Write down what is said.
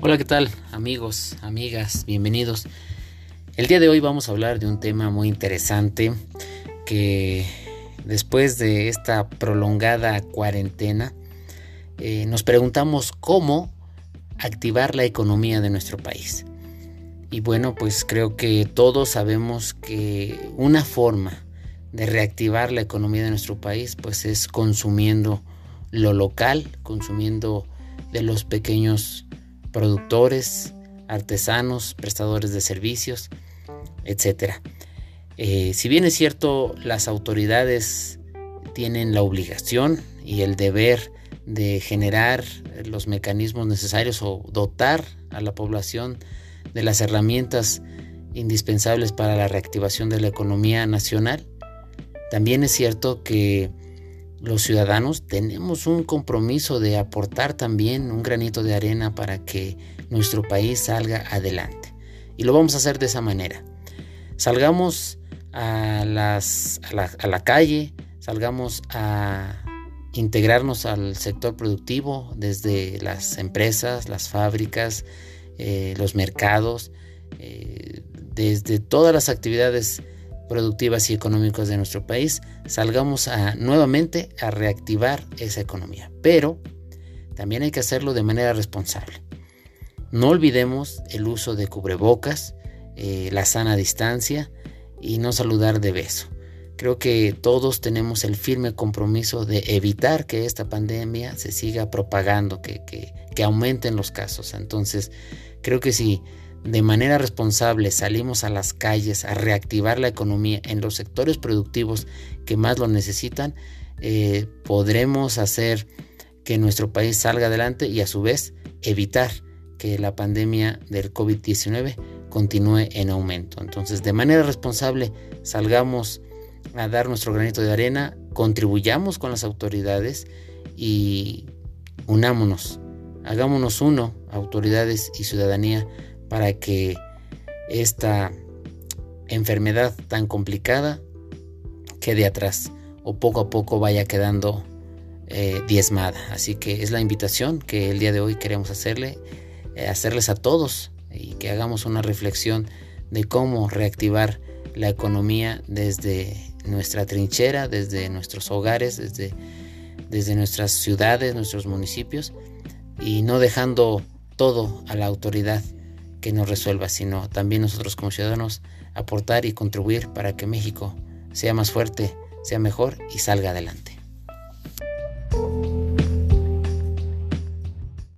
Hola, ¿qué tal amigos, amigas? Bienvenidos. El día de hoy vamos a hablar de un tema muy interesante que después de esta prolongada cuarentena eh, nos preguntamos cómo activar la economía de nuestro país. Y bueno, pues creo que todos sabemos que una forma de reactivar la economía de nuestro país pues es consumiendo lo local, consumiendo de los pequeños productores, artesanos, prestadores de servicios, etc. Eh, si bien es cierto, las autoridades tienen la obligación y el deber de generar los mecanismos necesarios o dotar a la población de las herramientas indispensables para la reactivación de la economía nacional, también es cierto que los ciudadanos tenemos un compromiso de aportar también un granito de arena para que nuestro país salga adelante. Y lo vamos a hacer de esa manera. Salgamos a, la, calle, salgamos a integrarnos al sector productivo desde las empresas, las fábricas, eh, los mercados, eh, desde todas las actividades productivas y económicas de nuestro país, salgamos nuevamente a reactivar esa economía. Pero también hay que hacerlo de manera responsable. No olvidemos el uso de cubrebocas, eh, la sana distancia y no saludar de beso. Creo que todos tenemos el firme compromiso de evitar que esta pandemia se siga propagando, que, que, que aumenten los casos. Entonces, creo que si de manera responsable salimos a las calles a reactivar la economía en los sectores productivos que más lo necesitan, eh, podremos hacer que nuestro país salga adelante y a su vez evitar que la pandemia del COVID-19 continúe en aumento. Entonces, de manera responsable, salgamos a dar nuestro granito de arena, contribuyamos con las autoridades y unámonos, hagámonos uno, autoridades y ciudadanía, para que esta enfermedad tan complicada quede atrás o poco a poco vaya quedando eh, diezmada. Así que es la invitación que el día de hoy queremos hacerle, eh, hacerles a todos y que hagamos una reflexión de cómo reactivar la economía desde nuestra trinchera, desde nuestros hogares, desde, desde nuestras ciudades, nuestros municipios y no dejando todo a la autoridad nos resuelva, sino también nosotros como ciudadanos aportar y contribuir para que México sea más fuerte, sea mejor y salga adelante.